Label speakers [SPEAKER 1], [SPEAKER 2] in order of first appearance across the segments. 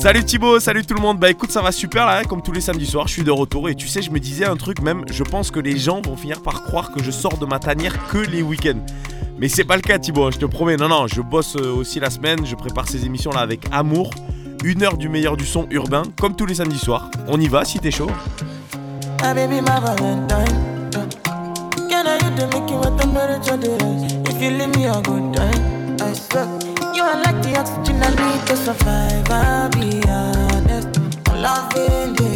[SPEAKER 1] Salut Thibaut, salut tout le monde. Bah écoute, ça va super là, comme tous les samedis soirs, je suis de retour et tu sais, je me disais un truc même, je pense que les gens vont finir par croire que je sors de ma tanière que les week-ends. Mais c'est pas le cas Thibaut, hein, je te promets, non non, je bosse euh, aussi la semaine, je prépare ces émissions là avec amour. Une heure du meilleur du son urbain, comme tous les samedis soirs. On y va si t'es chaud.
[SPEAKER 2] Ah. You are like the oxygen I need to survive. I'll be honest. I'm loving the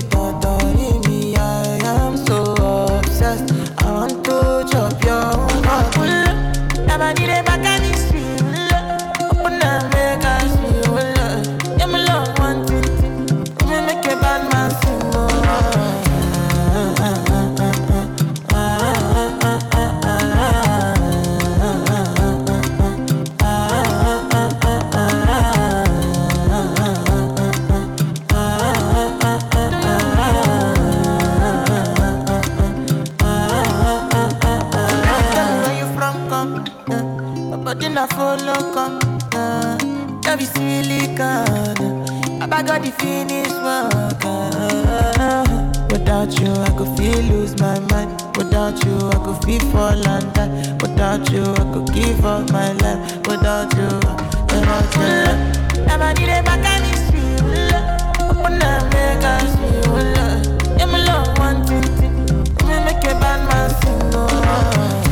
[SPEAKER 2] I got the finish work. Without you, I could feel lose my mind. Without you, I could feel fall and die. Without you, I could give up my life. Without you, without need a back and it's real. Make us feel. Yeah, me love make a bad man.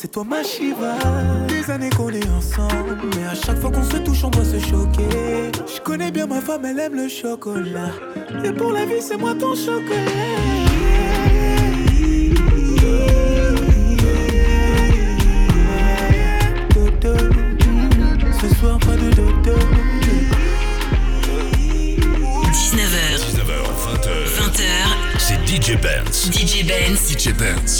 [SPEAKER 2] C'est toi ma Shiva. Des années qu'on est ensemble, mais à chaque fois qu'on se touche, on doit se choquer. Je connais bien ma femme, elle aime le chocolat. Et pour la vie, c'est moi ton chocolat. Ce soir pas de dodo.
[SPEAKER 3] 19h,
[SPEAKER 4] 19h, 20h,
[SPEAKER 3] 20h,
[SPEAKER 4] c'est DJ Benz.
[SPEAKER 3] DJ Benz.
[SPEAKER 4] DJ Benz.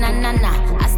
[SPEAKER 5] na na na.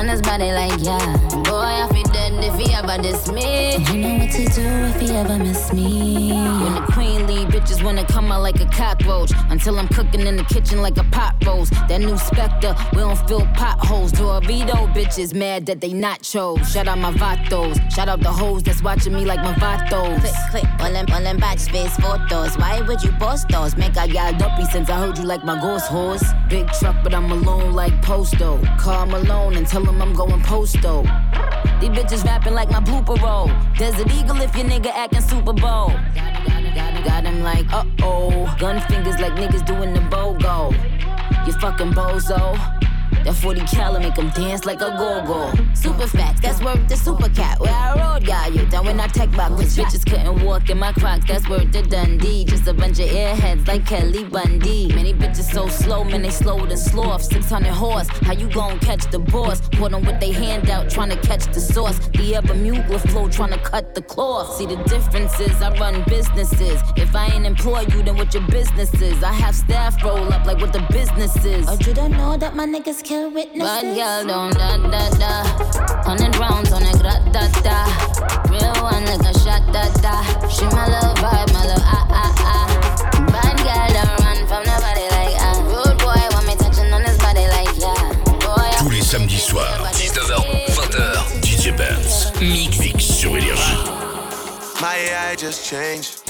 [SPEAKER 5] on his body like yeah. Boy I feel dead if he ever diss me. You know what to do if he ever miss me. When the queen leave, bitches wanna come out like a cockroach. Until I'm cooking in the kitchen like a pot roast. That new Spectre, we don't fill potholes. Dorito bitches mad that they not nachos. Shout out my vatos. Shout out the hoes that's watching me like my vatos. Click, click, all them, all them batch space photos. Why would you post those? Make I got dumpy since I heard you like my ghost horse. Big truck, but I'm alone like Posto. Call Malone and tell him I'm going posto. These bitches rapping like my blooper roll. Desert Eagle if your nigga acting Super Bowl. Like, uh oh. Gun fingers like niggas doing the BOGO. You fucking bozo. That 40 cal make him dance like a go-go. Super facts, that's worth the super cat. Where I rode, got you down when I tech back. Cause bitches couldn't walk in my crocs, that's worth the Dundee. Just a bunch of airheads like Kelly Bundy. Many bitches so slow, man, they slower than sloth. 600 horse, how you gon' catch the boss? Put them with they hand out, trying to catch the sauce. The Bermuda flow, trying to cut the cloth. See the differences, I run businesses. If I ain't employ you, then what your business is? I have staff roll up like what the business is. Or you don't know that my niggas kill witnesses? Bad girl don't da da da. Hundred rounds on a grat da da. Real one like a shot da da. She my little vibe, my little ah ah ah. Bad girl don't run from nobody like ah. Rude boy want me touching on his body like yeah. Boy,
[SPEAKER 4] Tous les samedis soirs,
[SPEAKER 6] 19h, 20h.
[SPEAKER 4] DJ Benz.
[SPEAKER 6] Mix.
[SPEAKER 4] Mix sur Énergie.
[SPEAKER 7] My AI just changed.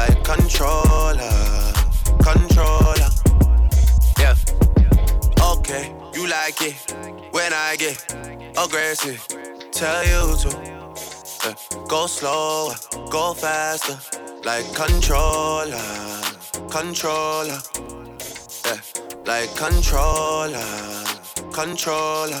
[SPEAKER 7] Like controller, controller. Yeah. Okay, you like it when I get aggressive. Tell you to yeah. go slower, go faster, like controller, controller. Yeah, like controller, controller.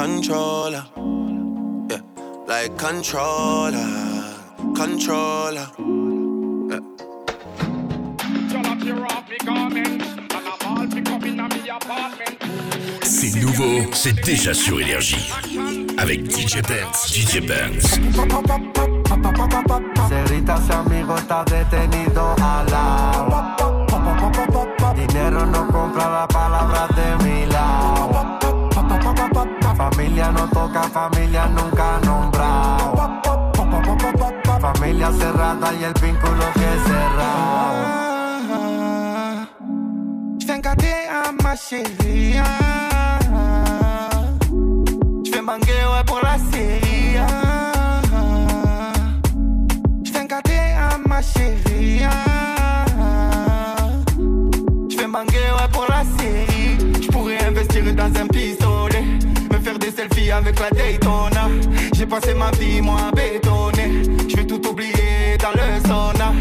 [SPEAKER 7] controller. Yeah, like controller, controller. Yeah.
[SPEAKER 4] C'est nouveau, c'est déjà sur Énergie. Avec DJ Benz. DJ Benz.
[SPEAKER 8] Cerritas y amigo está detenido al lado. Dinero no compra la palabra de mi lado. Familia no toca, familia nunca nombrado. Familia cerrada y el vínculo que es cerrado.
[SPEAKER 9] Je viens gâter à ma chérie. Je vais manguer ouais pour la série. Je viens gâter à ma chérie. Je vais manguer ouais pour la série. m'investir dans un pistolet. Avec la Daytona. J'ai passé ma vie, moi, à bétonner. Je vais tout oublier dans le sauna.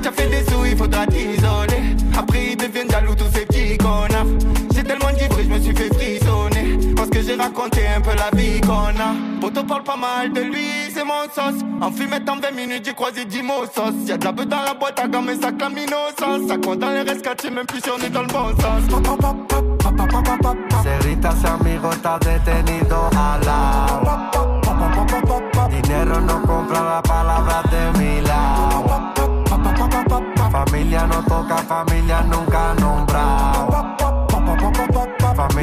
[SPEAKER 9] T'as fait des sous, il faudra t'isoler. Après, ils deviennent jaloux, tous ces petits connards. J'ai tellement dit je me suis fait frissonner. Parce que j'ai raconté un peu la vie qu'on a. Poto parle pas mal de lui, c'est mon sauce. En fumette en 20 minutes, j'ai croisé 10 mots sauce. Y'a de la dans la boîte à gamme et ça clame innocence. Ça compte dans les rescatés, même plus si on est dans le bon sens.
[SPEAKER 8] Cerrita, ese amigo está detenido al lado. Dinero no compra la palabra de mi lado. Familia no toca, familia nunca nombrado.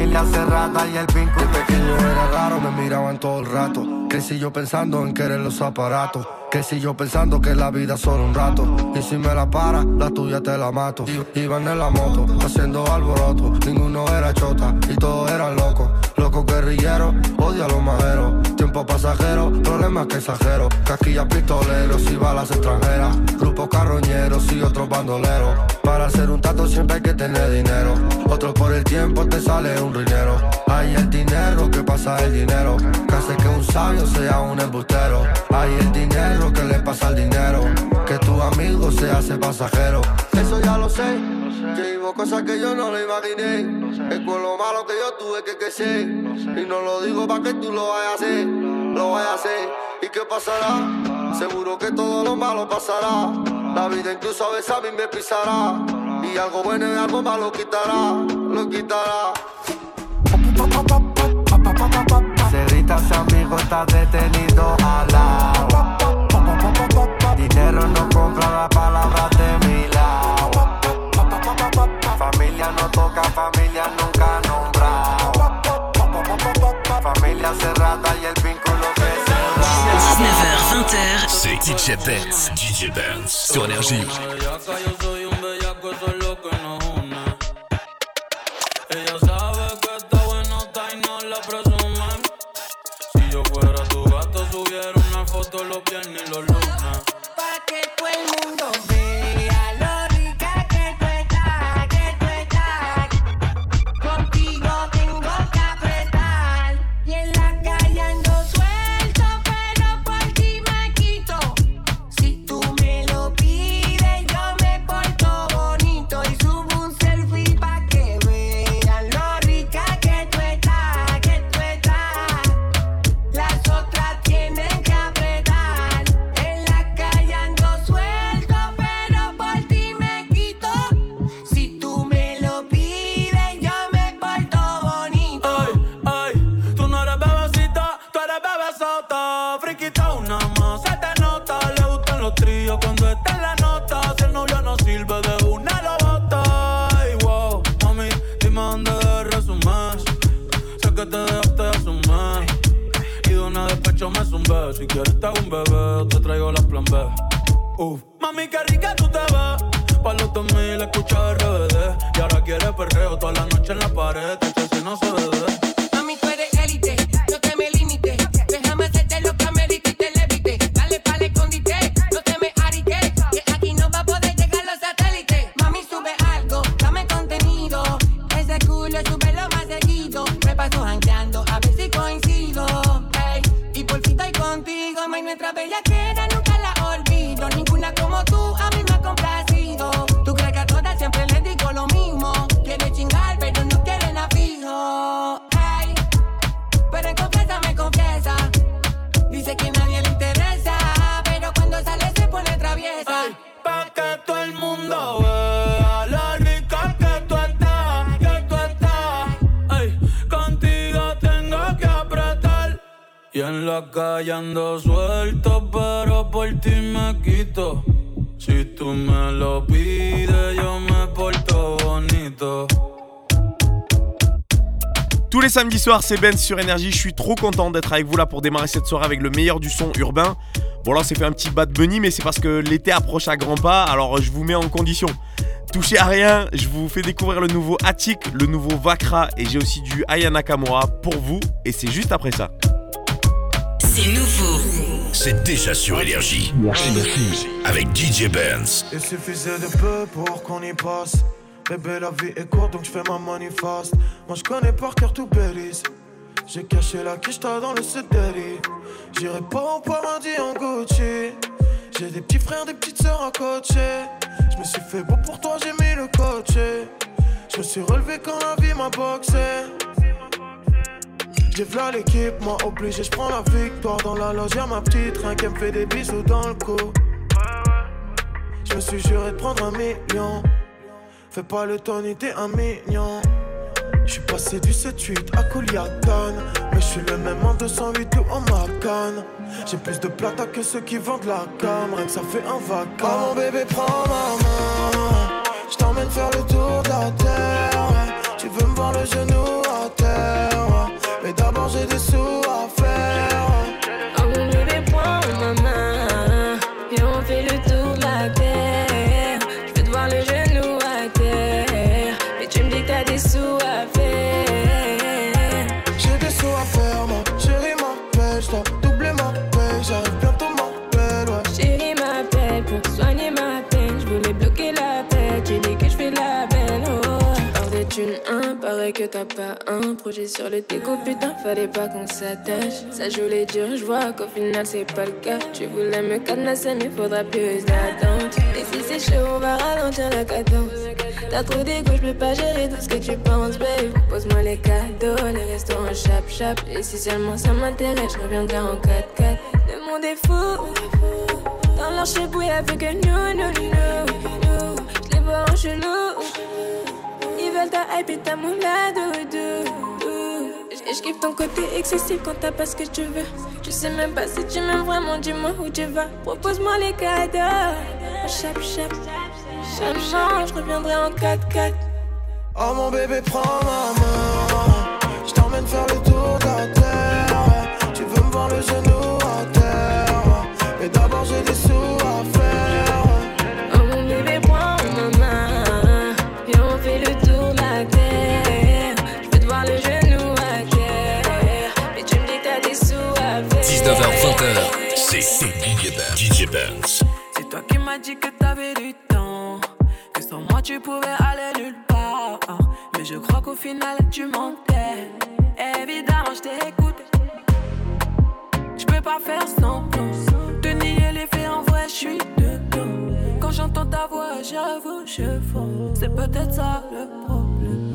[SPEAKER 8] Familia cerrada y el vínculo.
[SPEAKER 10] De pequeño era raro, me miraban todo el rato. Crecí yo pensando en querer los aparatos. Crecí yo pensando que la vida es solo un rato. Y si me la para, la tuya te la mato. Iban en la moto, haciendo alboroto. Ninguno era chota y todos eran locos. Locos guerrilleros, odio a los majeros. Tiempo pasajero, problemas que exagero. Casquillas pistoleros y balas extranjeras. Grupos carroñeros y otros bandoleros. Para hacer un tato siempre hay que tener dinero. Otro por el tiempo te sale un rinero. Hay el dinero que pasa el dinero. Que hace que un sabio sea un embustero. Hay el dinero que le pasa al dinero. Que tu amigo se hace pasajero. Eso ya lo sé. Que vivo cosas que yo no lo imaginé. Es con lo malo que yo tuve que crecer. Y no lo digo para que tú lo vayas a hacer. Lo vayas a hacer. ¿Y qué pasará? Seguro que todo lo malo pasará. La vida incluso a veces a mí me pisará. Y algo bueno y algo malo quitará. Lo quitará.
[SPEAKER 8] Cerrita, ese amigo está detenido al Dinero no compra la palabra de mi lado. Familia no toca, familia nunca nombrado. Familia cerrada y el vínculo que se
[SPEAKER 11] 19h, 20h,
[SPEAKER 4] C'est DJ Benz. DJ Benz.
[SPEAKER 11] sur Énergie.
[SPEAKER 12] Despecho me zumbé. Si quieres te hago un bebé, te traigo la plan B. Uf. Mami, qué rica tú te ves. Pa' los 2000 escucha RBD. Y ahora quieres perreo toda la noche en la pared. Que si no se ve.
[SPEAKER 13] Mami, tú eres élite,
[SPEAKER 1] Samedis soirs, c'est Ben sur Énergie. Je suis trop content d'être avec vous là pour démarrer cette soirée avec le meilleur du son urbain. Bon, là, on s'est fait un petit bad bunny, mais c'est parce que l'été approche à grands pas, alors je vous mets en condition. Touchez à rien, je vous fais découvrir le nouveau Attic, le nouveau Vakra, et j'ai aussi du Aya Nakamura pour vous, et c'est juste après ça.
[SPEAKER 11] C'est nouveau.
[SPEAKER 4] C'est déjà sur Énergie. Avec DJ Benz.
[SPEAKER 14] Il suffisait de peu pour qu'on y passe. Bébé, la vie est courte donc je fais ma money fast. Moi je connais par cœur tout Belize. J'ai caché la quicheta dans le CDI. J'irai pas au paradis en Gucci. J'ai des petits frères, des petites sœurs à coacher. Je me suis fait beau pour toi, j'ai mis le coach. Je me suis relevé quand la vie m'a boxé. J'ai v'là l'équipe, moi obligé, je prends la victoire dans la loge. Y'a ma petite reine qui me fait des bisous dans le cou. Je me suis juré de prendre un million. Fais pas le Tony, t'es un mignon. Je suis passé du 7-8 à Kouliakan. Mais je suis le même en 208 ou en Macan. J'ai plus de plata que ceux qui vendent la cam. Rien que ça fait un vacances. Oh mon bébé, prends ma main. Je t'emmène faire le tour de la terre. Tu veux me voir le genou à terre. Mais d'abord, j'ai des
[SPEAKER 15] pas un projet sur le déco. Putain, fallait pas qu'on s'attache. Ça joue les durs, je vois qu'au final c'est pas le cas. Tu voulais me cadenasser, mais faudra plus d'attente. Et si c'est chaud, on va ralentir la cadence. T'as trop d'égo, je peux pas gérer tout ce que tu penses, babe. Pose-moi les cadeaux, les restaurants chap chap. Et si seulement ça m'intéresse, je reviendrai en 4x4. Le monde est fou. Dans leur chebouille avec un nous, nous, nous, nous. Je les vois en chelou. Et je kiffe ton côté excessif quand t'as pas ce que tu veux. Je sais même pas si tu m'aimes vraiment, dis-moi où tu vas. Propose-moi les cadeaux. Chap, chap, chap, chap. Je reviendrai en 4x4.
[SPEAKER 14] Oh mon bébé, prends ma main. Je t'emmène faire le tour de la terre. Tu veux me voir le genou à terre. Mais d'abord, j'ai des sous
[SPEAKER 4] 19h-20h, c'est
[SPEAKER 16] toi qui m'as dit que t'avais du temps. Que sans moi tu pouvais aller nulle part. Mais je crois qu'au final tu mentais. Évidemment, je t'écoute. Je peux pas faire semblant. De nier les faits en vrai, je suis dedans. Quand j'entends ta voix, j'avoue, je fonds. C'est peut-être ça le problème.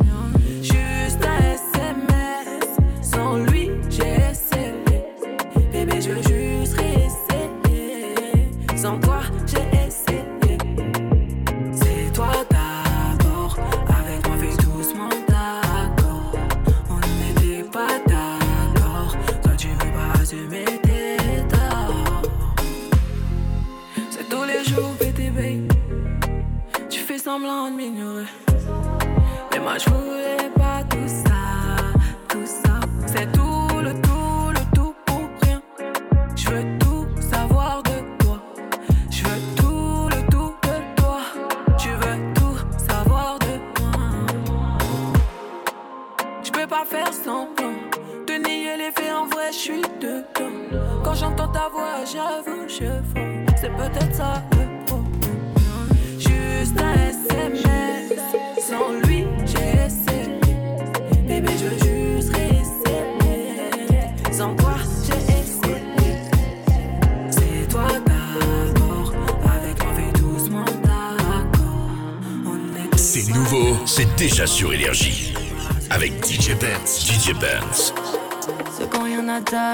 [SPEAKER 16] Juste un SMS. Sans lui, j'ai essayé. Bébé, je veux semblant de m'ignorer. Mais moi, je voulais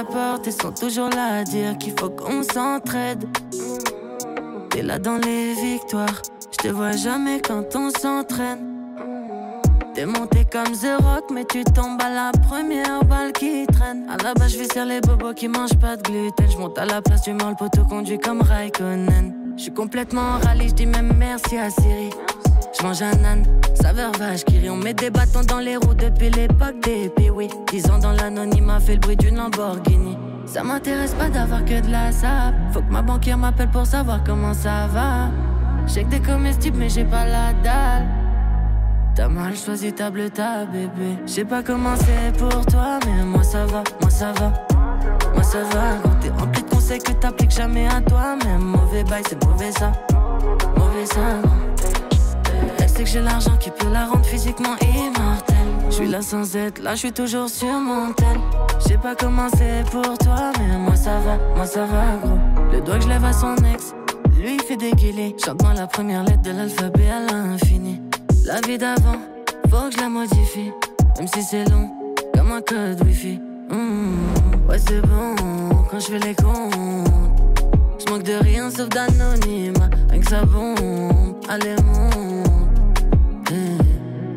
[SPEAKER 17] t'apporter sont toujours là à dire qu'il faut qu'on s'entraide. T'es là dans les victoires, je te vois jamais quand on s'entraîne. T'es monté comme The Rock, mais tu tombes à la première balle qui traîne. À la base, je vais sur les bobos qui mangent pas de gluten. Je monte à la place du mal, le poteau conduit comme Raikkonen. Je suis complètement en rallye, je dis même merci à Siri. Je mange un âne, saveur vache qui rit. On met des bâtons dans les roues depuis l'époque des oui. Dix ans dans l'anonymat, fait le bruit d'une Lamborghini. Ça m'intéresse pas d'avoir que de la sap. Faut que ma banquière m'appelle pour savoir comment ça va. J'ai que des comestibles, mais j'ai pas la dalle. T'as mal choisi ta bleu, ta bébé. Je pas comment c'est pour toi, mais moi ça va, moi ça va. Moi ça va, quand t'es rempli de conseils que t'appliques jamais à toi. Même mauvais bail, c'est mauvais ça. Mauvais ça. Que j'ai l'argent qui peut la rendre physiquement immortelle. Je suis là sans être, là je suis toujours sur mon tel. Je pas comment c'est pour toi, mais moi ça va, moi ça va gros. Le doigt que je lève à son ex, lui il fait déguiler. Chante dans la première lettre de l'alphabet à l'infini. La vie d'avant, faut que je la modifie. Même si c'est long, comme un code wifi. Mmh, ouais c'est bon, quand je fais les comptes. Je manque de rien sauf d'anonyme. Rien que ça bon, allez monte.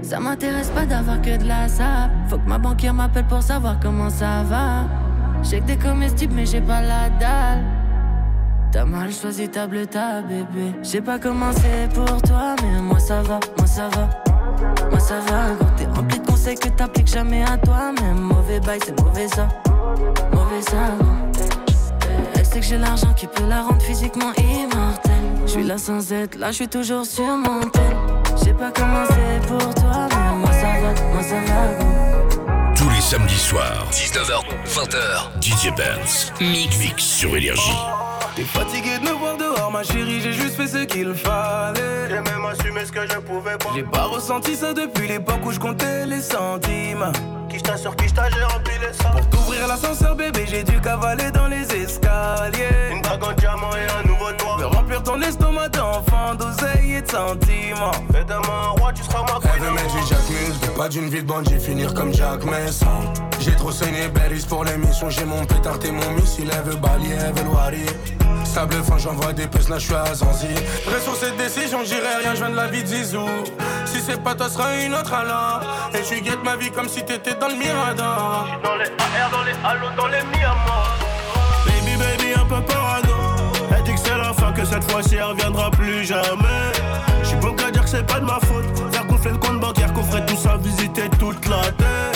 [SPEAKER 17] Ça m'intéresse pas d'avoir que de la sap. Faut que ma banquière m'appelle pour savoir comment ça va. J'ai que des comestibles, mais j'ai pas la dalle. T'as mal choisi ta bleue, ta bébé. J'ai pas comment pour toi, mais moi ça va, moi ça va. Moi ça va, quand t'es rempli de conseils que t'appliques jamais à toi-même. Mauvais bail, c'est mauvais ça. Mauvais ça. Elle sait que j'ai l'argent qui peut la rendre physiquement immortelle. Je suis là sans être, là je toujours sur mon tel. Je sais pas comment c'est pour toi, mais moi ça va, moi ça va.
[SPEAKER 4] Tous les samedis soirs, 19h, 20h, DJ Benz. Mix. Mix sur Énergie.
[SPEAKER 18] T'es fatigué de me voir dehors, ma chérie, j'ai juste fait ce qu'il fallait. J'ai même assumé ce que je pouvais pas. J'ai pas ressenti ça depuis l'époque où je comptais les centimes. Qui sur qui j'ai rempli les sacs. Pour t'ouvrir l'ascenseur, bébé, j'ai dû cavaler dans les escaliers. Une bague en diamant et un nouveau toit. Me remplir ton estomac d'enfant, d'oseille et de sentiments. Fais de moi un roi, tu seras ma
[SPEAKER 19] Elle veut mettre du Jack Mills, pas d'une vie de bandit, finir comme Jack Messon. J'ai trop saigné Berries pour l'émission, j'ai mon pétard et mon missile, elle veut balayer, elle veut loirer. Sable fin, j'envoie des puces, là je suis à Zanzi. Reste sur cette décision, j'irai rien, je viens de la vie de Zizou. C'est pas toi, sera une autre alors. Et tu guettes ma vie comme si t'étais dans le Mirador.
[SPEAKER 18] Dans les AR, dans les halos, dans les Miamas. Baby, baby, un peu parano. Elle dit que c'est la fin, que cette fois-ci elle reviendra plus jamais. J'suis bon qu'à dire que c'est pas de ma faute. Faire gonfler le compte bancaire, qu'on ferait tout ça, visiter toute la terre.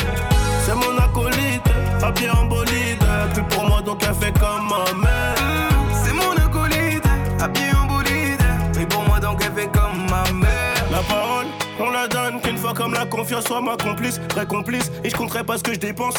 [SPEAKER 18] C'est mon acolyte, à pied en bolide. Plus pour moi, donc elle fait comme ma mère. Soit ma complice, très complice. Et je compterai pas ce que je dépense.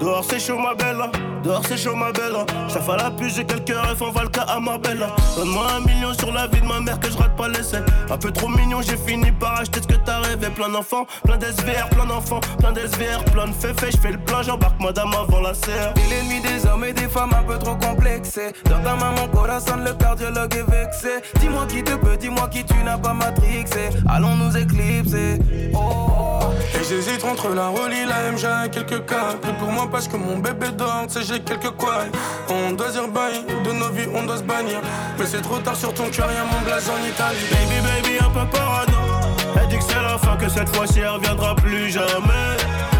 [SPEAKER 18] Dehors c'est chaud ma belle, dehors c'est chaud ma belle. Ça fait la pluie, j'ai quelques rêves, on va le cas à ma belle. Donne-moi un million sur la vie de ma mère que je rate pas l'essai. Un peu trop mignon, j'ai fini par acheter ce que t'as rêvé. Plein d'enfants, plein d'SVR, plein d'enfants, plein d'SVR, plein de féfés. Je fais le plein, j'embarque madame avant la serre.
[SPEAKER 20] T'es l'ennemi des hommes et des femmes un peu trop complexés. Dans ta main, mon corazon, le cardiologue est vexé. Dis-moi qui te peut, dis-moi qui tu n'as pas matrixé. Allons nous éclipser. Oh.
[SPEAKER 19] Et j'hésite entre la Rolly, la MJ et quelques cas. Plus pour moi parce que mon bébé dort, sais, j'ai quelques quoi. On doit dire bye, de nos vies on doit se bannir. Mais c'est trop tard sur ton cœur, y'a mon blaze en Italie.
[SPEAKER 18] Baby, baby, un peu parano. Elle dit que c'est la fin, que cette fois-ci elle reviendra plus jamais.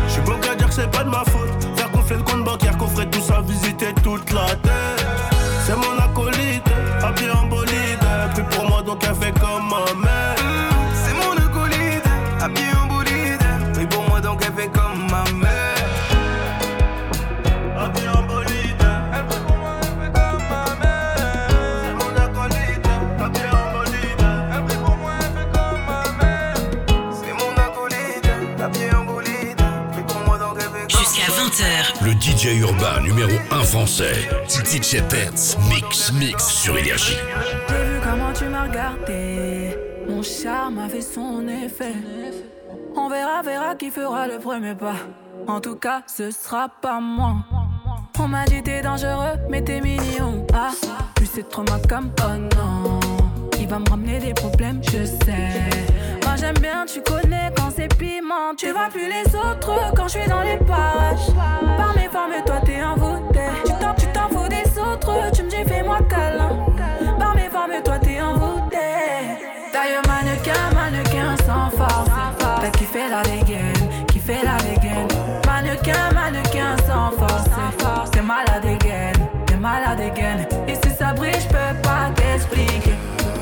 [SPEAKER 18] J'suis bon qu'à dire que c'est pas de ma faute. Faire gonfler le compte bancaire, qu'on ferait tout ça, visiter toute la terre.
[SPEAKER 4] Le DJ urbain numéro 1 français. DJ Benz. Mix, mix sur Énergie.
[SPEAKER 16] J'ai vu comment tu m'as regardé. Mon charme a fait son effet. On verra, verra qui fera le premier pas. En tout cas, ce sera pas moi. On m'a dit t'es dangereux, mais t'es mignon. Ah, plus c'est trop ma comme oh non. Il va me ramener des problèmes, je sais. J'aime bien, tu connais quand c'est piment. Tu vois plus les autres quand je suis dans les parages. Par mes formes, toi t'es envoûté. Tu t'en, tu t'en fous des autres, tu me dis fais-moi câlin. Par mes formes, toi t'es envoûté. D'ailleurs, mannequin, mannequin sans force. T'as kiffé la dégaine, kiffé la dégaine. Mannequin, mannequin sans force. T'es malade dégaine, t'es malade dégaine. Et si ça brille, je peux pas t'expliquer.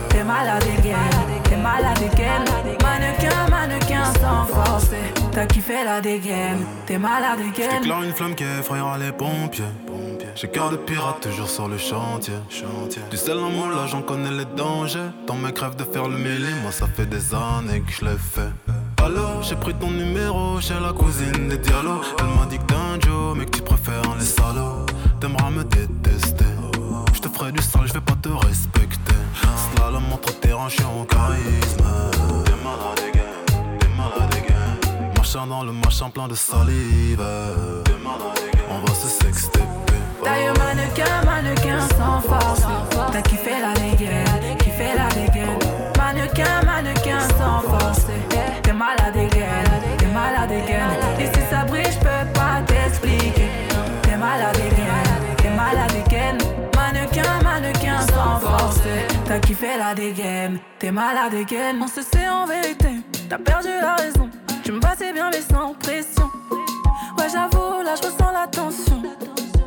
[SPEAKER 16] T'es malade dégaine, malade dégaine. Mannequin, mannequin sans force. T'as kiffé la dégaine, t'es malade dégaine.
[SPEAKER 21] J'éclaire une flamme qui effrayera les pompiers. J'ai cœur de pirate toujours sur le chantier. Du sel en moi là j'en connais les dangers. Dans mes crèves de faire le mêlé, moi ça fait des années que je l'ai fait. Allô, j'ai pris ton numéro chez la cousine des dialogues. Elle m'a dit que t'es un Joe, mais que tu préfères les salauds. T'aimeras me détester. Je te ferai du sale, je vais pas te respecter la montre, t'es renché en charisme. T'es malade again, t'es malade again. Machin dans le machin plein de salive. T'es malade again. On va se sexter.
[SPEAKER 16] Taille mannequin, mannequin sans force. T'as kiffé la dégaine. T'as kiffé la dégaine, t'es malade dégaine. On se sait en vérité, t'as perdu la raison. Tu me passais bien mais sans pression. Ouais, j'avoue, là je ressens la tension.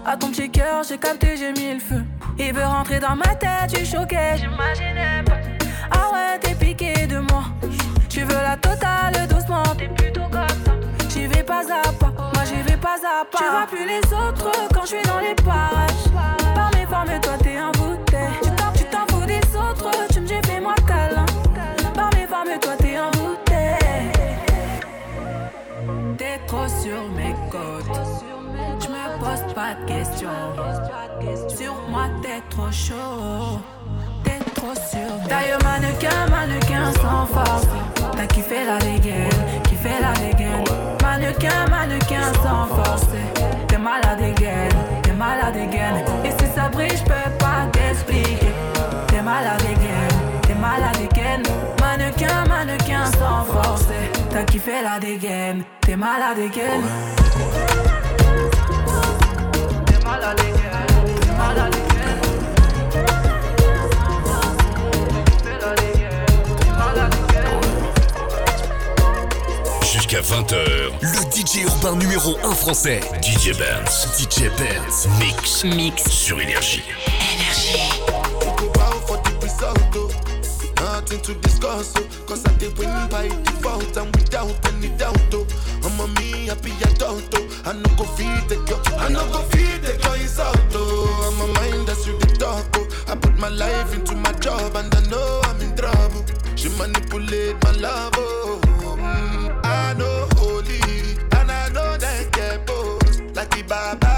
[SPEAKER 16] À ton petit cœur, j'ai capté, j'ai mis le feu. Il veut rentrer dans ma tête, tu choquais, j'imaginais pas. Ah ouais, t'es piqué de moi. Tu veux la totale doucement, t'es plutôt comme ça. J'y vais pas à pas, moi j'y vais pas à pas. Tu vois plus les autres quand je suis dans les parages. Par mes formes, toi t'es un bouteille. Trop sur mes côtes. Je me pose pas de questions. Sur moi, t'es trop chaud. T'es trop sur Taille mannequin, mannequin sans force. T'as kiffé la dégaine, kiffé la dégaine. Mannequin, mannequin sans force. T'es malade dégaine, t'es malade dégaine. Et si ça brille, j'peux pas t'expliquer. T'es malade dégaine, t'es malade dégaine. Mannequin, mannequin sans force. T'as kiffé la dégaine, t'es malade dégaine. T'es malade dégaine, t'es malade dégaine.
[SPEAKER 4] Jusqu'à 20h, le DJ urbain numéro 1 français, DJ Benz. DJ Benz, mix, mix sur Énergie.
[SPEAKER 9] Go Nothing to discuss, oh. Cause I did win by default and without any doubt, oh. I'm a me happy adult, oh. I no go feed the girl, I no go feed the girl insult, oh. I'm a mind that's you the talk, oh. I put my life into my job and I know I'm in trouble. She manipulate my love, oh. Mm, I know holy, and I know that get both. Like the Baba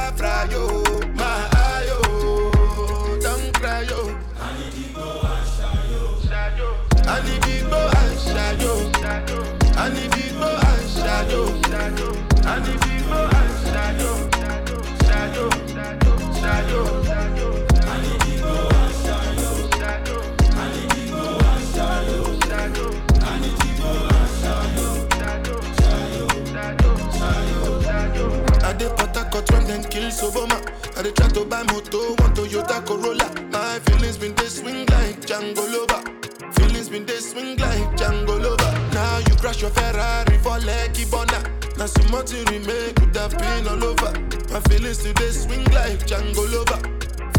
[SPEAKER 9] Harcourt when them kill Soboma. I dey try to buy moto, one Toyota Corolla. My feelings been they swing like Django Lover. Feelings been they swing like Django Lover. Now you crash your Ferrari for Lucky Bona. Now so much you remake could have been all over. My feelings today swing like Django Lover.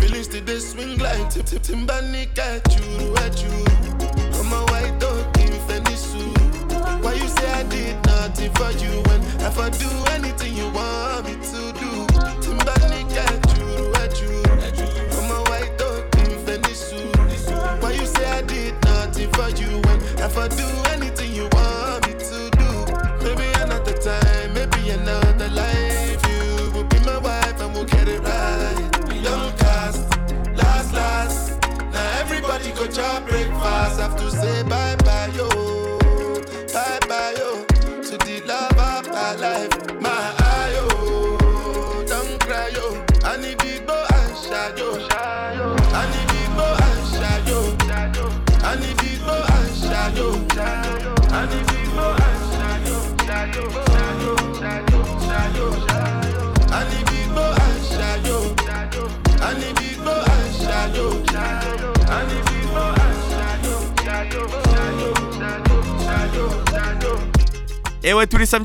[SPEAKER 9] Feelings today swing like Tip Tip Timbani at you, at you. I'm a white dog in Fenisu. Why you say I did nothing for you when if I do anything you want me to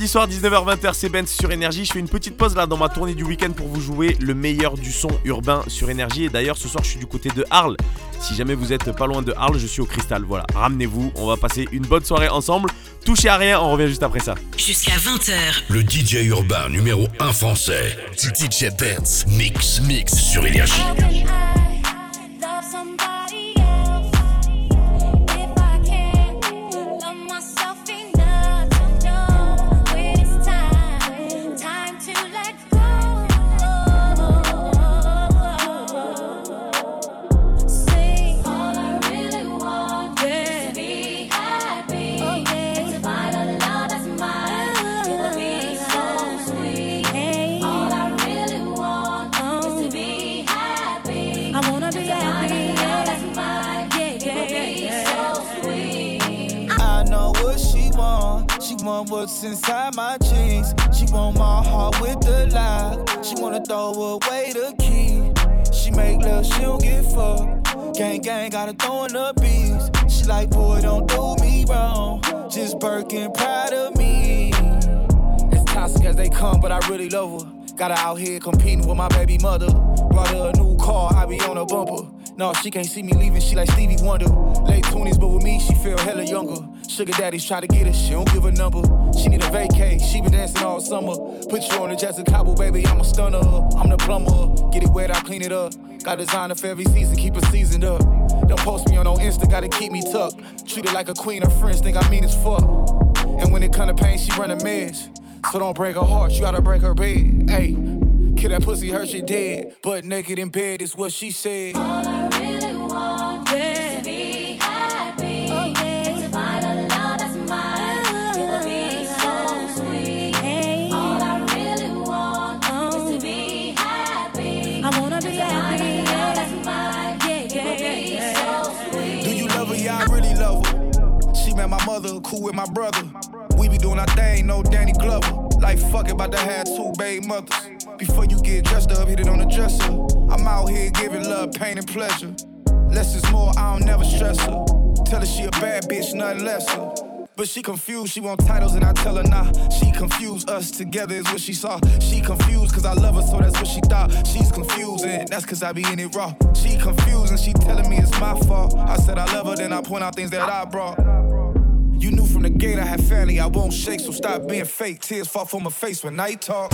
[SPEAKER 1] samedis soirs, 19h-20h, c'est Benz sur Énergie. Je fais une petite pause là dans ma tournée du week-end pour vous jouer le meilleur du son urbain sur Énergie. Et d'ailleurs, ce soir, je suis du côté de Arles. Si jamais vous êtes pas loin de Arles, je suis au Cristal. Voilà, ramenez-vous, on va passer une bonne soirée ensemble. Touchez à rien, on revient juste après ça.
[SPEAKER 3] Jusqu'à 20h.
[SPEAKER 4] Le DJ urbain numéro 1 français, DJ Benz, mix, mix sur Énergie.
[SPEAKER 22] Want
[SPEAKER 23] what's inside my jeans. She want my heart with the lock. She wanna throw away the key. She make love, she don't get fucked. Gang, gang, gotta throw in the beats. She like, boy, don't do me wrong. Just Birkin, proud of me. As toxic as they come, but I really love her. Got her out here competing with my baby mother. Brought her a new car, I be on a bumper. No, she can't see me leaving, she like Stevie Wonder. Late 20s, but with me, she feel hella younger. Sugar daddies try to get her, she don't give a number. She need a vacay, she been dancing all summer. Put you on the Jessica Cabo, baby, I'm a stunner. I'm the plumber. Get it wet, I clean it up. Got designer for every season, keep it seasoned up. Don't post me on no Insta, gotta keep me tucked. Treat her like a queen, her friends think I mean as fuck. And when it come to pain, she run a mess. So don't break her heart, you gotta break her bed. Hey, kill that pussy, her she dead. But naked in bed is what she said. Mother, cool with my brother. We be doing our thing, no Danny Glover. Like fuck about to have two baby mothers. Before you get dressed up, hit it on the dresser. I'm out here giving love, pain, and pleasure. Less is more, I don't never stress her. Tell her she a bad bitch, nothing lesser. But she confused, she want titles and I tell her nah. She confused, us together is what she saw. She confused cause I love her, so that's what she thought. She's confused and that's cause I be in it raw. She confused and she telling me it's my fault. I said I love her, then I point out things that I brought. You knew from the gate I had family, I won't shake, so stop being fake. Tears fall from my face when I talk.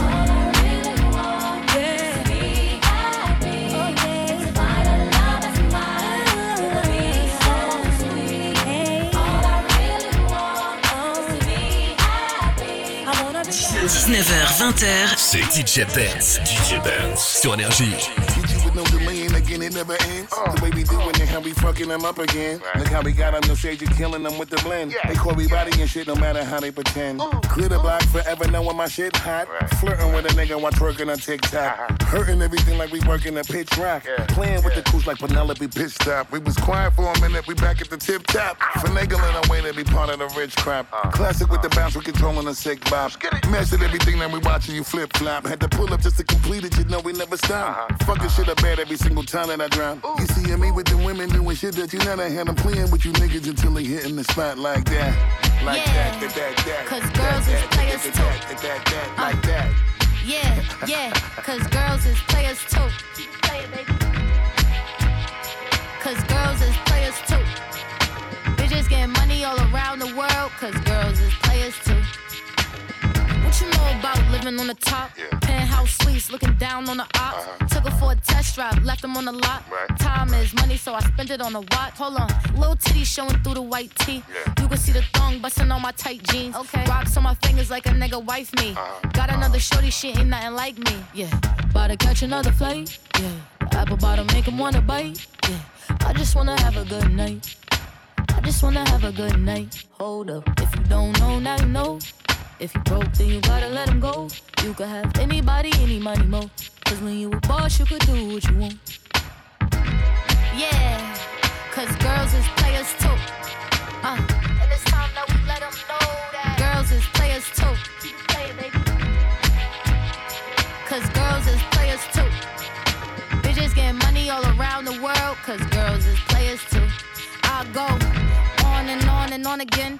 [SPEAKER 3] h 20h.
[SPEAKER 4] C'est DJ Benz. DJ Benz. Sur Énergie.
[SPEAKER 24] And it never ends. The way we doing it, how we fucking them up again. Look how we got them, no shade, you killing them with the blend. They call me body and shit, no matter how they pretend. Clear the block forever, knowing my shit hot. Flirting with a nigga while twerking on TikTok. Hurting everything like we working a pitch rock. Playing with the crews like Penelope pitch stop. We was quiet for a minute, we back at the tip top. Finagling our way to be part of the rich crap. Classic with the bounce, we controlling the sick bop. Mastered everything that we watching you flip flop. Had to pull up just to complete it, you know we never stop. Fucking shit up bad every single time that I drown. You see me with the women doing shit that you never had. I'm playing with you niggas until they hitting the spot like that. Like
[SPEAKER 25] Yeah.
[SPEAKER 24] that, that, that, that.
[SPEAKER 25] Cause
[SPEAKER 24] that,
[SPEAKER 25] girls
[SPEAKER 24] that,
[SPEAKER 25] is players
[SPEAKER 24] that,
[SPEAKER 25] too.
[SPEAKER 24] that, that, that, Like that.
[SPEAKER 25] Yeah, yeah, cause girls is players too. Play it, baby. Cause girls is players too. Bitches getting money all around the world, cause girls is players too. What you know about living on the top? Penthouse suites, looking down on the ops. Uh-huh. Took her for a test drive, left them on the lot. Time is money, so I spent it on a watch. Hold on, little titty showing through the white tee. You can see the thong busting on my tight jeans. Okay, rocks on my fingers like a nigga wife me. Uh-huh. Got uh-huh. another shorty, she ain't nothing like me. Yeah, about to catch another flight. Yeah, apple bottom make him wanna bite. Yeah, I just wanna have a good night. I just wanna have a good night. Hold up, if you don't know, now you know. If you broke, then you gotta let him go. You could have anybody, any money, mo. Cause when you a boss, you could do what you want. Yeah, cause girls is players too. Uh, and it's time that we let them know that girls is players too. Play it, baby. Cause girls is players too. Bitches getting money all around the world, cause girls is players too. I go on and on and on again.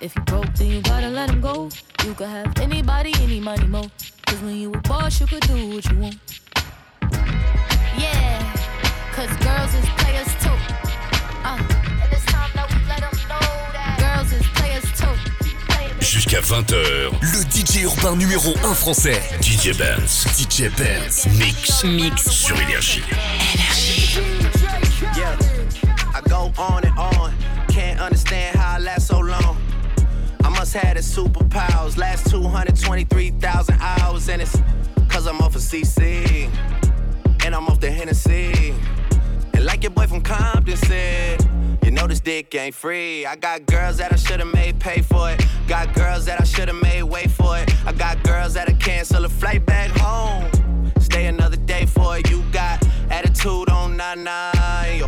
[SPEAKER 25] If you broke, then you gotta let him go. You could have anybody, any money, mo. Cause when you a boss, you could do what you want. Yeah, cause girls is players too. Uh, and it's time that we let 'em know that girls is players too.
[SPEAKER 4] Jusqu'à 20h, le DJ urbain numéro 1 français, DJ Benz. DJ Benz. Mix. Mix. Sur Énergie.
[SPEAKER 7] Yeah, I go on and on. Can't understand how I last so long. I must have the superpowers. Last 223,000 hours, and it's cause I'm off of CC. And I'm off the Hennessy. And like your boy from Compton said, you know this dick ain't free. I got girls that I should've made pay for it. Got girls that I should've made wait for it. I got girls that'll cancel a flight back home. Stay another day for it. You got attitude on nine yo.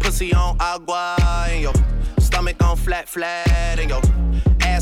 [SPEAKER 7] Pussy on agua, and yo. Stomach on flat, flat, and yo.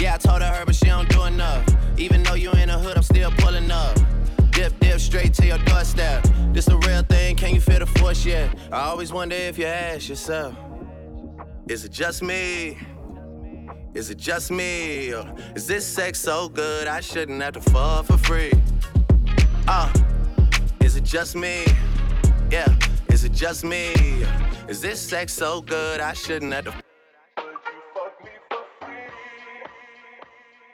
[SPEAKER 7] Yeah, I told her, but she don't do enough. Even though you in the hood, I'm still pulling up. Dip, dip, straight to your doorstep. This the real thing, can you feel the force yet? I always wonder if you ask yourself, is it just me? Is it just me? Or is this sex so good I shouldn't have to fuck for free? Uh, is it just me? Yeah, is it just me? Is this sex so good I shouldn't have to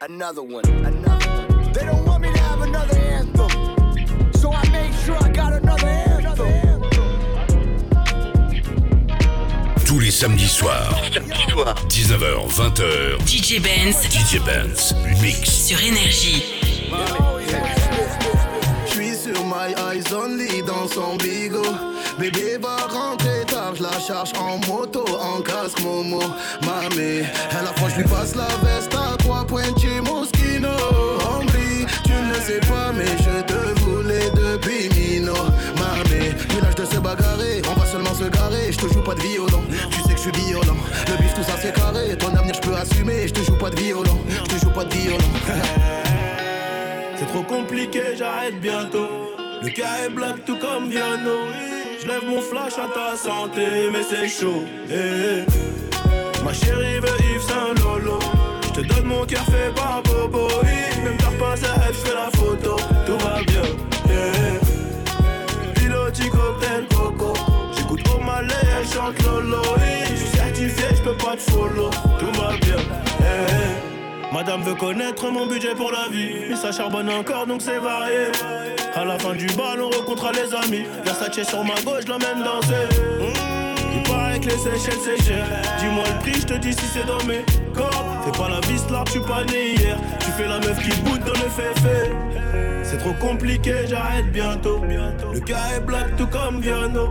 [SPEAKER 26] Another one, another one. They don't want me to have another anthem. So I made sure I got another anthem.
[SPEAKER 4] Tous les samedis soirs, 19h, 20h,
[SPEAKER 3] DJ Benz.
[SPEAKER 4] DJ Benz, mix.
[SPEAKER 3] Sur Énergie.
[SPEAKER 27] J'suis sur my eyes only dans son bigot. Bébé va rentrer tard, j'la charge en moto, en casque Momo. Mamé, à la fois j'lui passe la veste à trois points tu sais que je suis violent. Le bif, tout ça c'est carré, ton avenir je peux assumer. Je te joue pas de violon, je te joue pas de violon.
[SPEAKER 18] C'est trop compliqué, j'arrête bientôt. Le cas est black tout comme Viano. Je lève mon flash à ta santé, mais c'est chaud. eh. Ma chérie veut Yves Saint Lolo. Je te donne mon cœur fait par Bobo. Même t'as pas je fais la Je suis certifié, je peux pas te follow. Tout va bien. eh, eh. Madame veut connaître mon budget pour la vie. Mais ça charbonne encore donc c'est varié. À la fin du bal, on rencontrera les amis. Versace sur ma gauche, l'emmène danser. Mmh, il paraît que les Seychelles c'est cher. Dis-moi le prix, je te dis si c'est dans mes cordes. Fais pas la vis là, suis pas né hier. Tu fais la meuf qui boude dans le féfé. C'est trop compliqué, j'arrête bientôt. Le cas est black tout comme Viano.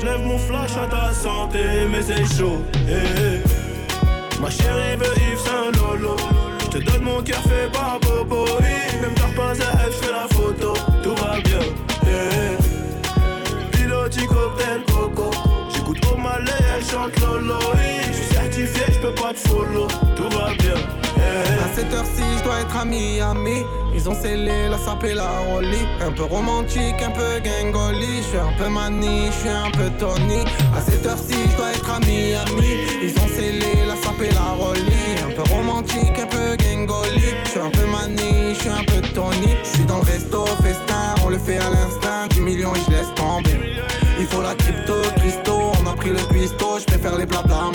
[SPEAKER 18] Je lève mon flash à ta santé, mais c'est chaud. eh, eh. Ma chérie veut Yves Saint Lolo. Je te donne mon cœur fait par Bobo. Même t'as pas à je fais la photo. Tout va bien. eh. Piloti cocktail coco. J'écoute au malais, elle chante Lolo. Je suis certifié, je peux pas te follow. Tout va bien.
[SPEAKER 28] À cette heure-ci, je dois être à Miami. Ils ont scellé la sape et la rollie. Un peu romantique, un peu gangoli. Je suis un peu mani, je suis un peu Tony. À cette heure-ci, je dois être à Miami. Ils ont scellé la sape et la rollie. Un peu romantique, un peu gangoli. Je suis un peu mani, je suis un peu Tony. Je suis dans le resto, festin, on le fait à l'instinct. 10 millions et je laisse tomber. Il faut la crypto, Christo. On a pris le cuistot, je préfère les blabla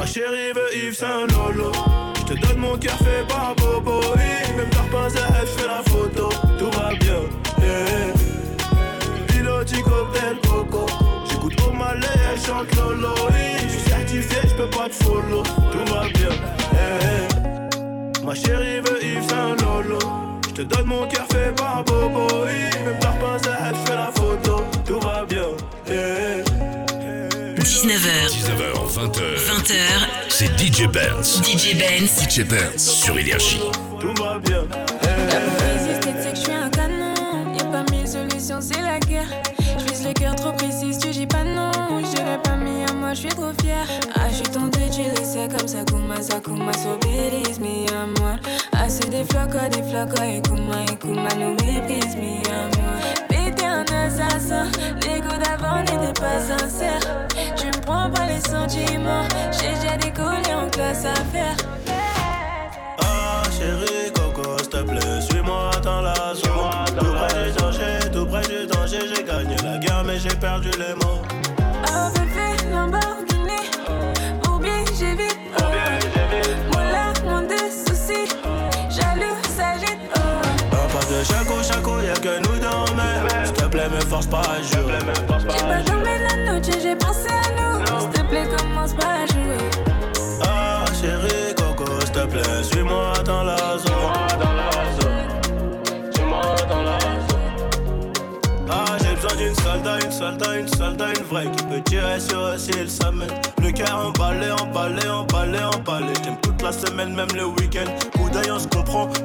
[SPEAKER 18] Ma chérie veut Yves Saint Lolo. Je te donne mon cœur fait par Bobo. Même t'as pas à fais la photo. Tout va bien. eh. Piloti cocktail coco. J'écoute au malais, elle chante Lolo. Je suis certifié, je peux pas te follow. Tout va bien. eh. Ma chérie veut Yves Saint Lolo. Je te donne mon cœur fait par Bobo. Même t'as pas à fais la photo. Tout va bien. eh.
[SPEAKER 3] 19h,
[SPEAKER 4] 19h, 20h.
[SPEAKER 3] 20h,
[SPEAKER 4] C'est DJ Benz.
[SPEAKER 3] DJ Benz.
[SPEAKER 4] DJ Benz sur Énergie.
[SPEAKER 18] Tout va bien.
[SPEAKER 15] Résister, tu sais que je suis un canon. Y'a pas mille solutions, c'est la guerre. Je vise le cœur trop précis, tu dis pas non. Je dirais pas mis à moi, je suis trop fière. Ah, je suis tentée de laisser comme ça, Kuma, ça, Kuma, so biddies, mis à moi. Ah, c'est des flocos, des flocos, et Kuma, et Kuma, nous méprise. Pété un assassin, coups d'avant n'étaient pas sincères. Tu me prends pas les sentiments, j'ai déjà décollé en classe à faire.
[SPEAKER 18] Ah chérie Coco, s'il te plaît, suis-moi dans la zone. Tout près du danger, tout près du danger, j'ai gagné la guerre mais j'ai perdu les mots. Force pas à jouer.
[SPEAKER 15] J'ai pas dormi la nuit, j'ai pensé à nous S'il te plaît, commence pas à jouer
[SPEAKER 18] Ah chérie Coco, s'il te plaît, suis-moi dans la zone. dans la zone. Suis-moi dans la zone. Ah, j'ai besoin d'une soldat, une soldat, une soldat, une vraie qui peut tirer sur eux s'il s'amène. Le cœur emballé, emballé, emballé, emballé. J'aime la semaine, même le week-end. Coup d'œil, on se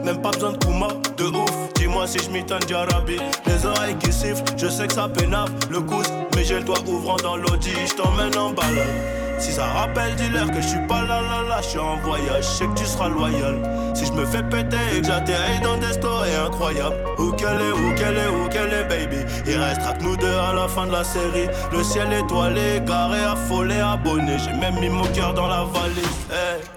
[SPEAKER 18] même pas besoin de Kuma, de ouf. Dis-moi si je m'étonne d'Arabi. Les oreilles qui sifflent, je sais que ça pénave le coude, mais j'ai le doigt ouvrant dans l'audi. Je t'emmène en balade. Si ça rappelle, dis-leur que je suis pas là là là, je suis en voyage, je sais que tu seras loyal. Si je me fais péter et que j'atterris dans des stories incroyables, où qu'elle est, où qu'elle est, où qu'elle est, baby. Il restera que nous deux à la fin de la série. Le ciel étoilé, garé, affolé, abonné. J'ai même mis mon cœur dans la valise.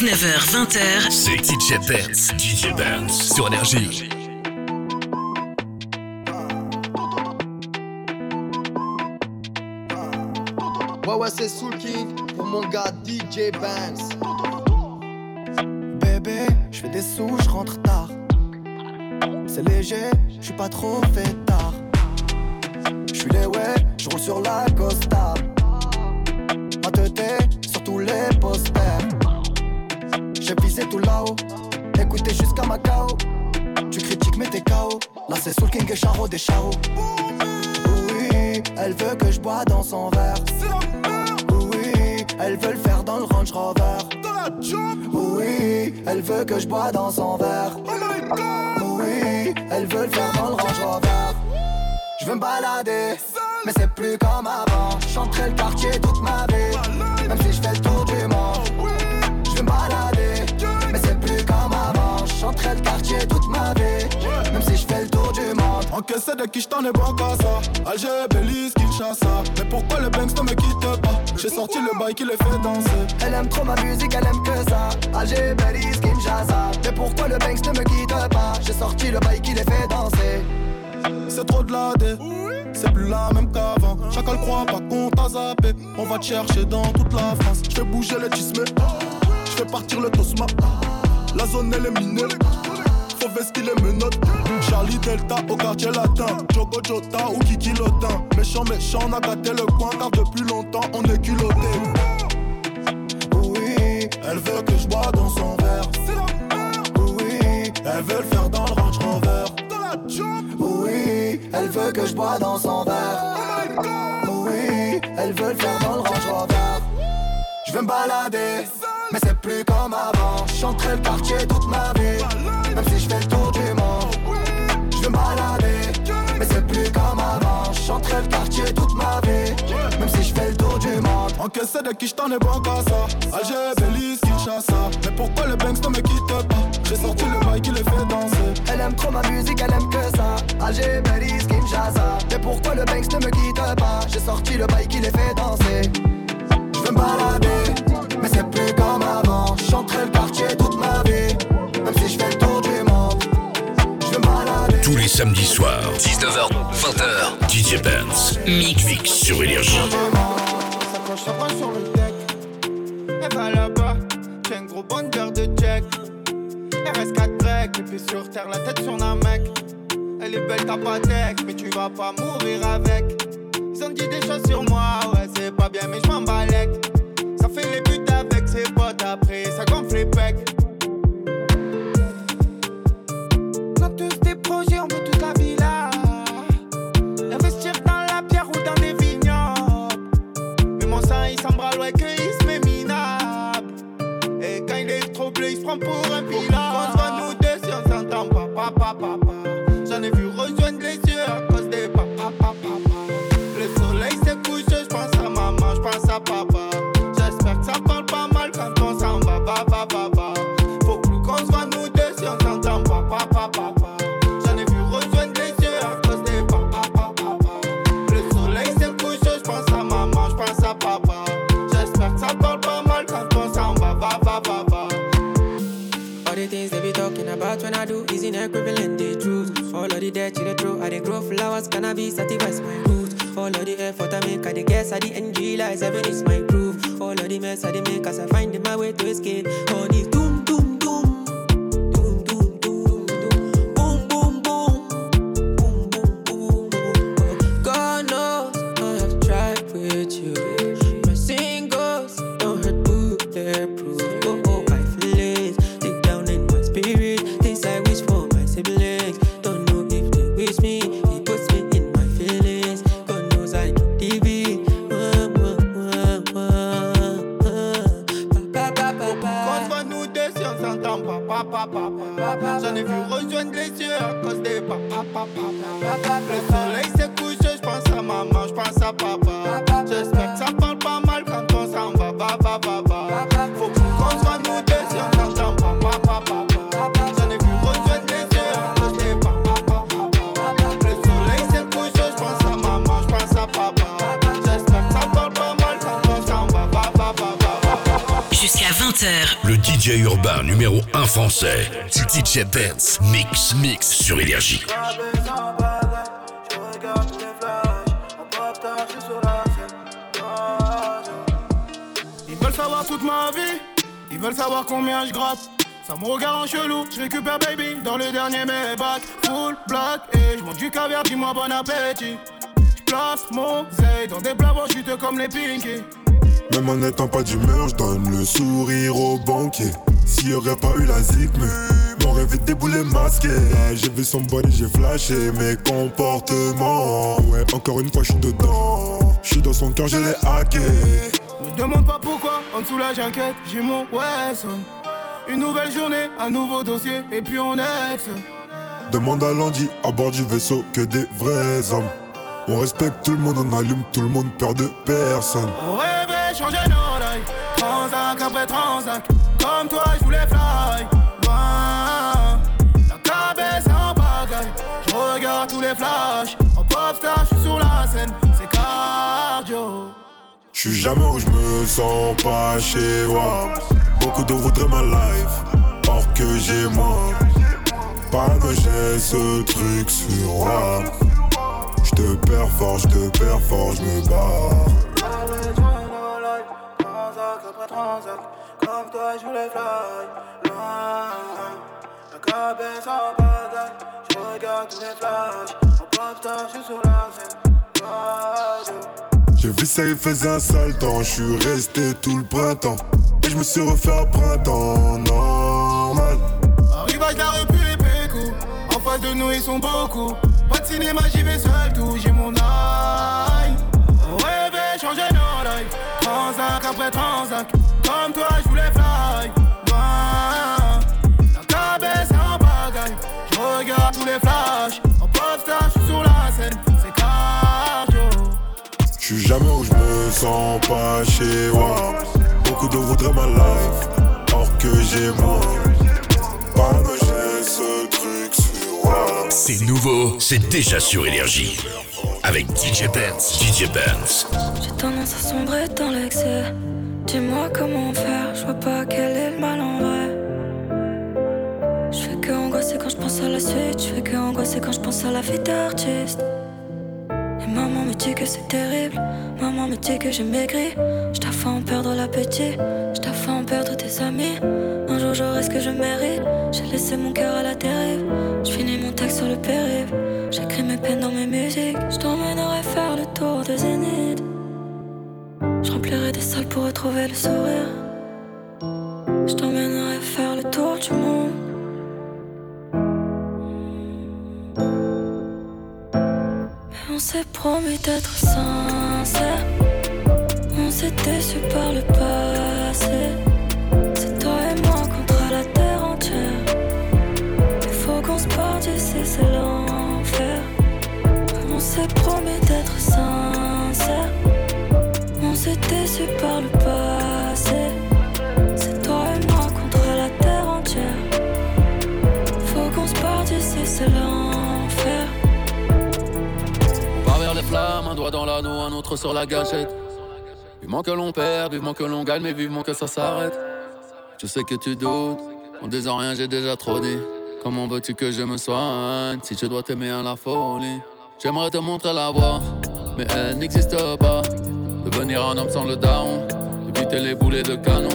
[SPEAKER 3] 19h, 20h,
[SPEAKER 4] C'est DJ Benz. DJ Benz sur Énergie.
[SPEAKER 26] Ouais, ouais, c'est Soul King pour mon gars DJ Banks.
[SPEAKER 29] Bébé, je fais des sous, je rentre tard. C'est léger, je suis pas trop fait tard. Je suis les ouais, je roule sur la Costa. Visé tout là-haut, écoutez jusqu'à Macao. Tu critiques mais t'es KO. Là c'est Soul King et Charo des Charo. Oui, elle veut que je bois dans son verre. Oui, elle veut le faire dans le Range Rover. Oui, elle veut que je bois dans son verre. Oui, elle veut le faire dans le Range Rover. Je veux me balader, mais c'est plus comme avant. Chanterai le quartier toute ma vie, même si je fais le tour du monde. Le quartier toute ma vie, même si je fais le tour du monde.
[SPEAKER 30] Encaissé de qui j't'en ai bon qu'à ça. Alger, Belize, Kinshasa. Mais pourquoi le Banks ne me quitte pas? J'ai sorti le bail qui les fait danser.
[SPEAKER 29] Elle aime trop ma musique, elle aime que ça. Alger, Belize, Kinshasa. Mais pourquoi le Banks ne me quitte pas? J'ai sorti le bail qui les fait danser.
[SPEAKER 30] C'est trop de la dé C'est plus la même qu'avant. Chacun le croit pas qu'on t'a zappé. On va te chercher dans toute la France. Je fais bouger les tismes Je fais partir le tosma La zone elle est minée. Faut vestir les menottes. Charlie Delta au quartier latin. Jogo Jota ou Kiki Lotin. Méchant méchant on a gâté le coin Car depuis longtemps on est culotté. Oui Elle veut que je bois dans son verre. Oui Elle veut le faire dans le Range Rover.
[SPEAKER 29] Oui, elle veut que je bois dans son verre. Oui, elle veut le faire dans le Range Rover. Je veux me balader, mais c'est plus comme avant. Chanterai le quartier toute ma vie, même si je fais le tour du monde. Je veux balader, mais c'est plus comme avant. Chanterai le quartier toute ma vie, même si je fais le tour du monde.
[SPEAKER 30] Encaissé de qui j't'en ai bon qu'à ça Alger, Belize, Kinshasa Mais pourquoi le Banks ne me quitte pas? J'ai sorti le bail qui les fait danser
[SPEAKER 29] Elle aime trop ma musique, elle aime que ça. Alger, Belize, Kinshasa. Mais pourquoi le Banks ne me quitte pas? J'ai sorti le bail qui les fait danser. Je veux me balader, mais c'est plus comme avant. Chanterai le quartier toute ma vie, même si je fais le tour du monde. Je veux me balader.
[SPEAKER 4] Tous les samedis soirs, 19h, 20h, DJ Benz, Mix Mix sur Énergie.
[SPEAKER 9] S'accroche sa main sur le deck. Elle va là-bas, j'ai un gros bonheur de check. Elle reste 4 breaks, les pieds sur terre, la tête sur un mec. Elle est belle, pas deck, mais tu vas pas mourir avec. Ils ont dit des choses sur moi, ouais, c'est pas bien, mais je m'en balèque. Est trop bleu, il se prend pour un pilote.
[SPEAKER 31] Equivalent the truth. All of the dirt you throw, I dey grow flowers, cannabis, satisfies my roots. All of the effort I make, I dey guess, I the NG lies, heaven is my proof. All of the mess I dey make, as I find my way to escape. All this
[SPEAKER 4] 1 français, DJ Benz, Mix Mix sur Énergie.
[SPEAKER 23] Ils veulent savoir toute ma vie, ils veulent savoir combien je gratte. Ça me regarde en chelou, je récupère baby dans le dernier Maybach. Full black et je mange du caviar, dis-moi bon appétit. Je place mon zay dans des plats chute comme les pinky.
[SPEAKER 30] Même en n'étant pas d'humeur, je donne le sourire au banquier. S'il y aurait pas eu la zik, mais m'aurait vite déboulé masqué. Là, j'ai vu son body, j'ai flashé mes comportements. Ouais, encore une fois, je suis dedans. Je suis dans son cœur, je l'ai hacké.
[SPEAKER 23] Me demande pas pourquoi, en dessous la jaquette, j'ai mon Wesson. Une nouvelle journée, un nouveau dossier, et puis on ex.
[SPEAKER 30] Demande à Landy, à bord du vaisseau, que des vrais hommes. On respecte tout le monde, on allume tout le monde, peur de personne.
[SPEAKER 23] On rêvait changer nos lives, transac après transac. Comme toi, je voulais fly. Loin, la cabesse en pagaille. Je regarde tous les flashs. En popstar, je suis sur la scène, c'est cardio.
[SPEAKER 30] Je suis jamais où je me sens pas chez moi. Beaucoup de voudraient ma life, or que j'ai moi. Parano, j'ai ce truc sur moi. Je te perds fort, je te perds fort, je me bats.
[SPEAKER 23] Comme toi je voulais fly. Loin, la cabesse en pagaille. Je regarde tous les flashs. En popstar, je suis sur la scène.
[SPEAKER 30] J'ai vu ça, il faisait un sale temps. Je suis resté tout le printemps. Et je me suis refait à printemps normal.
[SPEAKER 23] Arrivage la rue puis Pécou En face de nous ils sont beaucoup Pas de cinéma j'y vais seul tout J'ai mon eye Rêver changer nos lives Transac après transac Comme toi je voulais fly Loin La cabesse en pagaille Je regarde tous les flashs En popstar je suis sur la scène C'est cardio
[SPEAKER 30] Je suis jamais où je me sens pas chez moi. Beaucoup de voudraient ma life, or que j'ai moi. Parano, j'ai ce truc sur moi.
[SPEAKER 4] C'est nouveau, c'est déjà sur Énergie. Avec DJ Benz, DJ Benz.
[SPEAKER 32] J'ai tendance à sombrer dans l'excès. Dis-moi comment faire, je vois pas quel est le mal en vrai. Je fais que angoisser quand je pense à la suite, je fais que angoisser quand je pense à la vie d'artiste. Et maman me dit que c'est terrible, maman me dit que j'ai maigri. Je fait en perdre l'appétit, je fait en perdre tes amis. Un jour j'aurai ce que je mérite, j'ai laissé mon cœur à la dérive. Je finis mon texte sur le périple, j'écris mes peines dans mes musiques. Je t'emmènerai faire le tour de Zénith. Je remplirai des salles pour retrouver le sourire. Je t'emmènerai faire le tour du monde. Mais on s'est promis d'être sincère. On s'est déçu par le passé. C'est toi et moi contre la terre entière. Il faut qu'on se parte d'ici, c'est l'enfer. On s'est promis d'être. S'est déçu par le passé. C'est toi et moi contre la terre entière. Faut qu'on se parte d'ici, c'est l'enfer.
[SPEAKER 11] Part vers les flammes, un doigt dans l'anneau, un autre sur la gâchette. Vivement que l'on perd, vivement que l'on gagne, mais vivement que ça s'arrête. Je sais que tu doutes, en disant rien, j'ai déjà trop dit. Comment veux-tu que je me soigne si je dois t'aimer à la folie? J'aimerais te montrer la voie, mais elle n'existe pas. Devenir un homme sans le down, éviter les boulets de canon.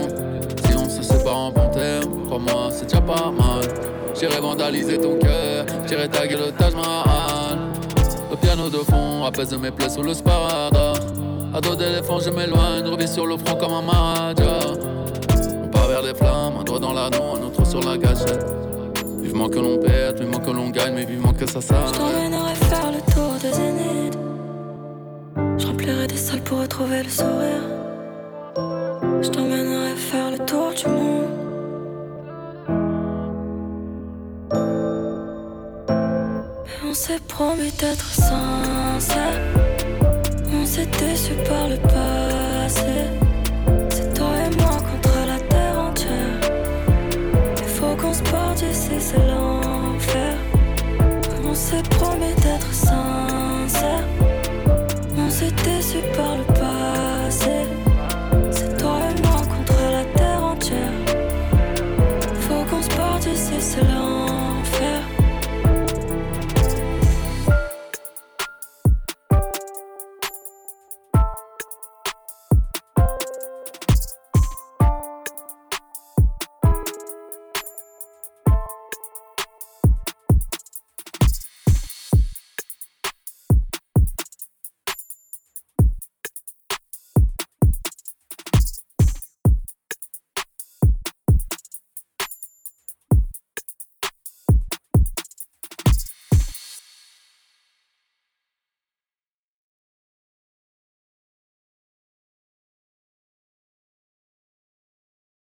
[SPEAKER 11] Si on se sépare en bon terme, crois-moi, c'est déjà pas mal. J'irai vandaliser ton cœur, j'irai taguer le Taj Mahal. Le piano de fond apaise mes plaies sous le sparadrap. À dos d'éléphant, je m'éloigne, revis sur le front comme un maradja. On part vers les flammes, un doigt dans l'anneau, un autre sur la gâchette. Vivement que l'on perde, vivement que l'on gagne, mais vivement que ça
[SPEAKER 32] Je
[SPEAKER 11] s'arrête.
[SPEAKER 32] t'emmènerai faire le tour. Remplirai des salles pour retrouver le sourire. Je t'emmènerai faire le tour du monde. Mais on s'est promis d'être sincère. On s'est déçu par le passé. C'est toi et moi contre la terre entière. Il faut qu'on se parte d'ici, c'est l'enfer. On s'est promis d'être sincère te supporte.